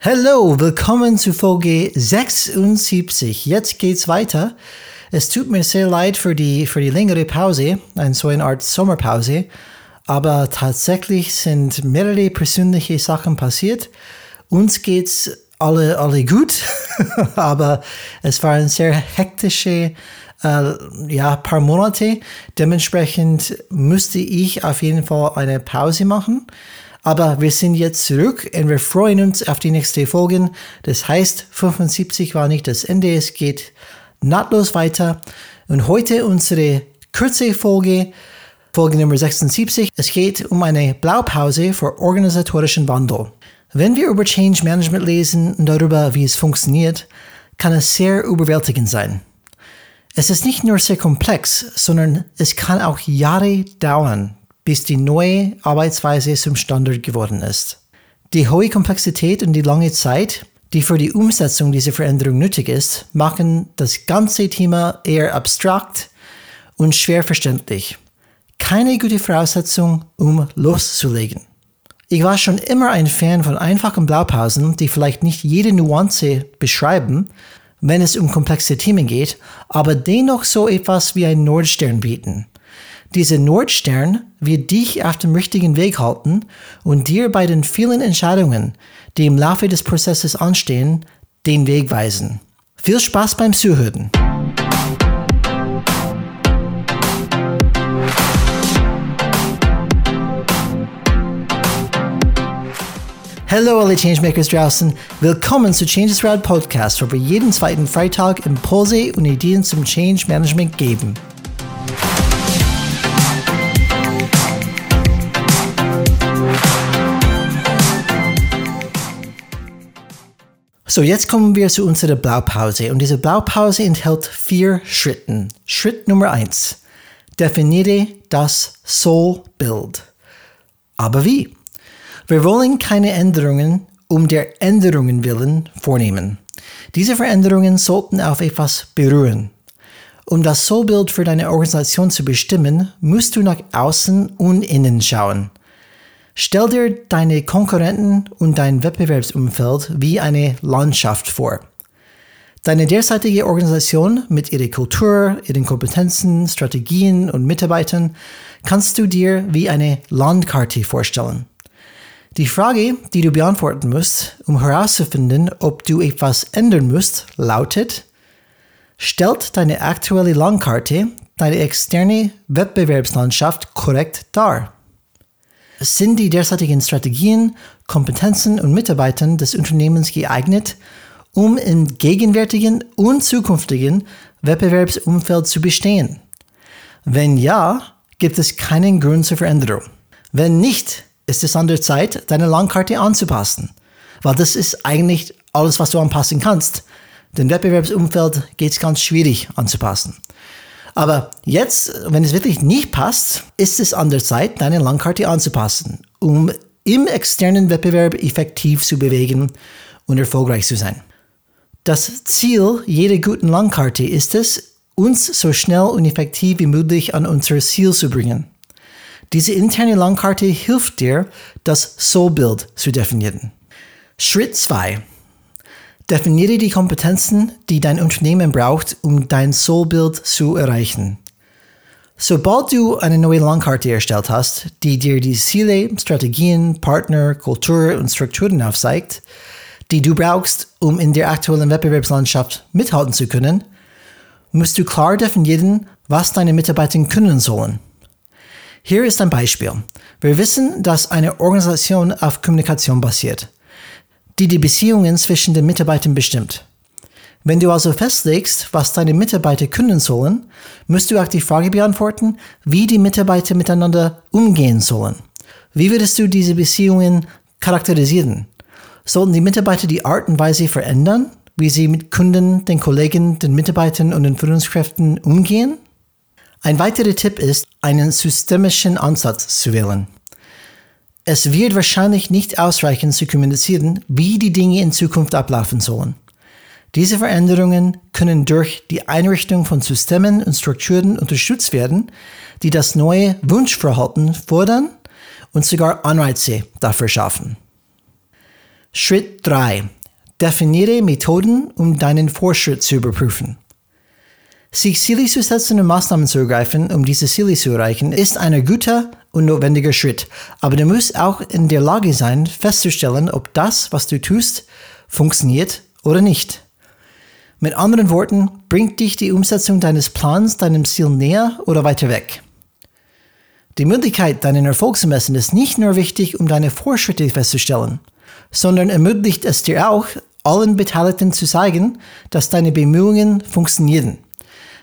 Hallo, willkommen zu Folge 76. Jetzt geht's weiter. Es tut mir sehr leid für die, für die längere Pause, ein so eine Art Sommerpause, aber tatsächlich sind mehrere persönliche Sachen passiert. Uns geht's alle, alle gut, aber es waren sehr hektische äh, ja, paar Monate. Dementsprechend musste ich auf jeden Fall eine Pause machen. Aber wir sind jetzt zurück und wir freuen uns auf die nächste Folge. Das heißt, 75 war nicht das Ende, es geht nahtlos weiter. Und heute unsere kurze Folge, Folge Nummer 76. Es geht um eine Blaupause für organisatorischen Wandel. Wenn wir über Change Management lesen und darüber, wie es funktioniert, kann es sehr überwältigend sein. Es ist nicht nur sehr komplex, sondern es kann auch Jahre dauern, bis die neue Arbeitsweise zum Standard geworden ist. Die hohe Komplexität und die lange Zeit, die für die Umsetzung dieser Veränderung nötig ist, machen das ganze Thema eher abstrakt und schwer verständlich. Keine gute Voraussetzung, um loszulegen. Ich war schon immer ein Fan von einfachen Blaupausen, die vielleicht nicht jede Nuance beschreiben, wenn es um komplexe Themen geht, aber dennoch so etwas wie ein Nordstern bieten. Dieser Nordstern wird dich auf dem richtigen Weg halten und dir bei den vielen Entscheidungen, die im Laufe des Prozesses anstehen, den Weg weisen. Viel Spaß beim Zuhören! Hallo alle Changemakers draußen, willkommen zu Changes Rad Podcast, wo wir jeden zweiten Freitag Impulse und Ideen zum Change Management geben. So, jetzt kommen wir zu unserer Blaupause und diese Blaupause enthält vier Schritten. Schritt Nummer eins: Definiere das Soul-Bild. Aber wie? Wir wollen keine Änderungen um der Änderungen willen vornehmen. Diese Veränderungen sollten auf etwas beruhen. Um das Soulbild für deine Organisation zu bestimmen, musst du nach außen und innen schauen. Stell dir deine Konkurrenten und dein Wettbewerbsumfeld wie eine Landschaft vor. Deine derzeitige Organisation mit ihrer Kultur, ihren Kompetenzen, Strategien und Mitarbeitern kannst du dir wie eine Landkarte vorstellen. Die Frage, die du beantworten musst, um herauszufinden, ob du etwas ändern musst, lautet, stellt deine aktuelle Landkarte deine externe Wettbewerbslandschaft korrekt dar? Sind die derzeitigen Strategien, Kompetenzen und Mitarbeitern des Unternehmens geeignet, um im gegenwärtigen und zukünftigen Wettbewerbsumfeld zu bestehen? Wenn ja, gibt es keinen Grund zur Veränderung. Wenn nicht, ist es an der Zeit, deine Landkarte anzupassen. Weil das ist eigentlich alles, was du anpassen kannst. Den Wettbewerbsumfeld geht es ganz schwierig anzupassen. Aber jetzt, wenn es wirklich nicht passt, ist es an der Zeit, deine Landkarte anzupassen, um im externen Wettbewerb effektiv zu bewegen und erfolgreich zu sein. Das Ziel jeder guten Landkarte ist es, uns so schnell und effektiv wie möglich an unser Ziel zu bringen. Diese interne Landkarte hilft dir, das Soulbild zu definieren. Schritt 2. Definiere die Kompetenzen, die dein Unternehmen braucht, um dein Soulbild zu erreichen. Sobald du eine neue Landkarte erstellt hast, die dir die Ziele, Strategien, Partner, Kultur und Strukturen aufzeigt, die du brauchst, um in der aktuellen Wettbewerbslandschaft mithalten zu können, musst du klar definieren, was deine Mitarbeiter können sollen. Hier ist ein Beispiel. Wir wissen, dass eine Organisation auf Kommunikation basiert die die Beziehungen zwischen den Mitarbeitern bestimmt. Wenn du also festlegst, was deine Mitarbeiter können sollen, musst du auch die Frage beantworten, wie die Mitarbeiter miteinander umgehen sollen. Wie würdest du diese Beziehungen charakterisieren? Sollten die Mitarbeiter die Art und Weise verändern, wie sie mit Kunden, den Kollegen, den Mitarbeitern und den Führungskräften umgehen? Ein weiterer Tipp ist, einen systemischen Ansatz zu wählen. Es wird wahrscheinlich nicht ausreichen zu kommunizieren, wie die Dinge in Zukunft ablaufen sollen. Diese Veränderungen können durch die Einrichtung von Systemen und Strukturen unterstützt werden, die das neue Wunschverhalten fordern und sogar Anreize dafür schaffen. Schritt 3. Definiere Methoden, um deinen Fortschritt zu überprüfen. Sich Ziele zu setzen und Maßnahmen zu ergreifen, um diese Ziele zu erreichen, ist ein guter und notwendiger Schritt. Aber du musst auch in der Lage sein, festzustellen, ob das, was du tust, funktioniert oder nicht. Mit anderen Worten, bringt dich die Umsetzung deines Plans deinem Ziel näher oder weiter weg? Die Möglichkeit, deinen Erfolg zu messen, ist nicht nur wichtig, um deine Fortschritte festzustellen, sondern ermöglicht es dir auch, allen Beteiligten zu zeigen, dass deine Bemühungen funktionieren.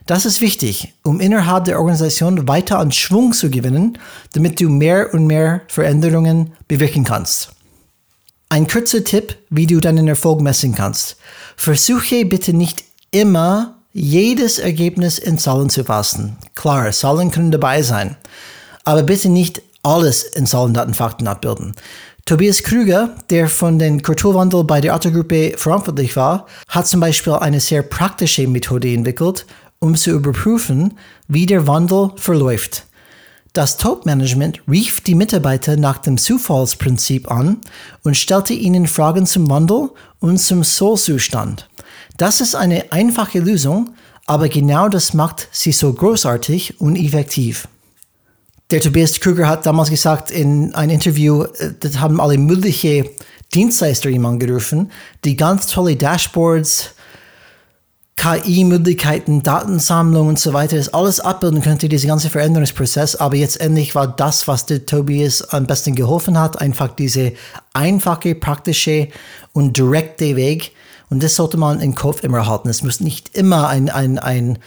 Das ist wichtig, um innerhalb der Organisation weiter an Schwung zu gewinnen, damit du mehr und mehr Veränderungen bewirken kannst. Ein kurzer Tipp, wie du deinen Erfolg messen kannst. Versuche bitte nicht immer jedes Ergebnis in Zahlen zu fassen. Klar, Zahlen können dabei sein, aber bitte nicht alles in Zahlen, Daten, abbilden. Tobias Krüger, der von den Kulturwandel bei der Otto-Gruppe verantwortlich war, hat zum Beispiel eine sehr praktische Methode entwickelt, um zu überprüfen, wie der Wandel verläuft. Das Top-Management rief die Mitarbeiter nach dem Zufallsprinzip an und stellte ihnen Fragen zum Wandel und zum Soul-Zustand. Das ist eine einfache Lösung, aber genau das macht sie so großartig und effektiv. Der Tobias Krüger hat damals gesagt in einem Interview, äh, das haben alle möglichen Dienstleister ihm angerufen, die ganz tolle Dashboards, KI-Möglichkeiten, Datensammlung und so weiter, das alles abbilden könnte, dieser ganze Veränderungsprozess. Aber jetzt endlich war das, was der Tobias am besten geholfen hat, einfach diese einfache, praktische und direkte Weg. Und das sollte man im Kopf immer halten. Es muss nicht immer ein, ein, ein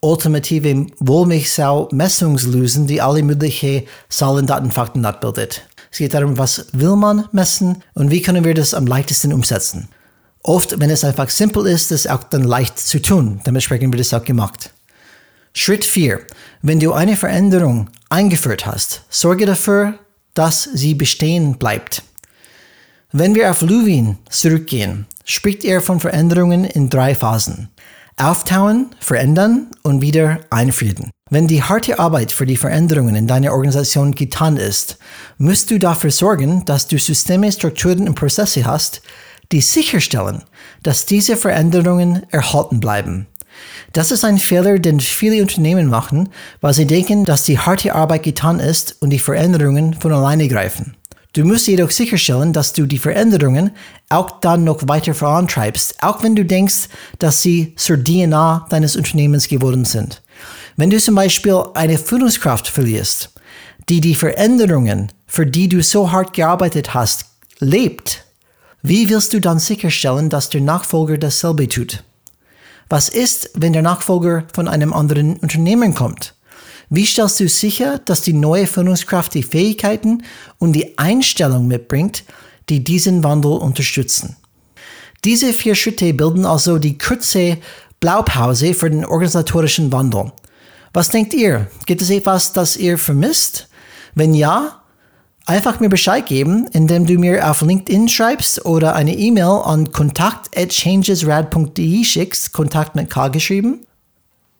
ultimative Wohlmilchsau-Messungslösen, die alle möglichen Zahlen, Daten, Fakten abbildet. Es geht darum, was will man messen und wie können wir das am leichtesten umsetzen. Oft, wenn es einfach simpel ist, ist es auch dann leicht zu tun. Dementsprechend wird es auch gemacht. Schritt 4. Wenn du eine Veränderung eingeführt hast, sorge dafür, dass sie bestehen bleibt. Wenn wir auf Lewin zurückgehen, spricht er von Veränderungen in drei Phasen. Auftauen, verändern und wieder einfrieden. Wenn die harte Arbeit für die Veränderungen in deiner Organisation getan ist, musst du dafür sorgen, dass du Systeme, Strukturen und Prozesse hast, die sicherstellen, dass diese Veränderungen erhalten bleiben. Das ist ein Fehler, den viele Unternehmen machen, weil sie denken, dass die harte Arbeit getan ist und die Veränderungen von alleine greifen. Du musst jedoch sicherstellen, dass du die Veränderungen auch dann noch weiter vorantreibst, auch wenn du denkst, dass sie zur DNA deines Unternehmens geworden sind. Wenn du zum Beispiel eine Führungskraft verlierst, die die Veränderungen, für die du so hart gearbeitet hast, lebt, wie willst du dann sicherstellen, dass der Nachfolger dasselbe tut? Was ist, wenn der Nachfolger von einem anderen Unternehmen kommt? Wie stellst du sicher, dass die neue Führungskraft die Fähigkeiten und die Einstellung mitbringt, die diesen Wandel unterstützen? Diese vier Schritte bilden also die kurze Blaupause für den organisatorischen Wandel. Was denkt ihr? Gibt es etwas, das ihr vermisst? Wenn ja, Einfach mir Bescheid geben, indem du mir auf LinkedIn schreibst oder eine E-Mail an kontakt.changesrad.de schickst, Kontakt mit K geschrieben.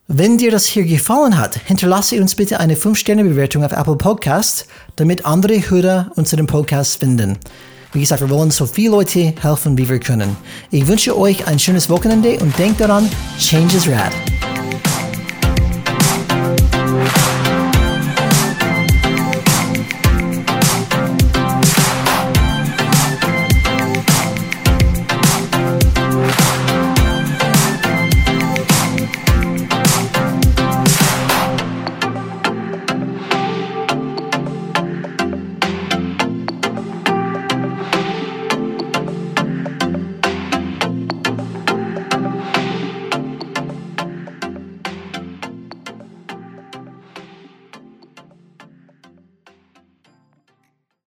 Wenn dir das hier gefallen hat, hinterlasse uns bitte eine 5-Sterne-Bewertung auf Apple Podcast, damit andere Hörer unseren Podcast finden. Wie gesagt, wir wollen so viele Leute helfen, wie wir können. Ich wünsche euch ein schönes Wochenende und denkt daran, Change is Rad.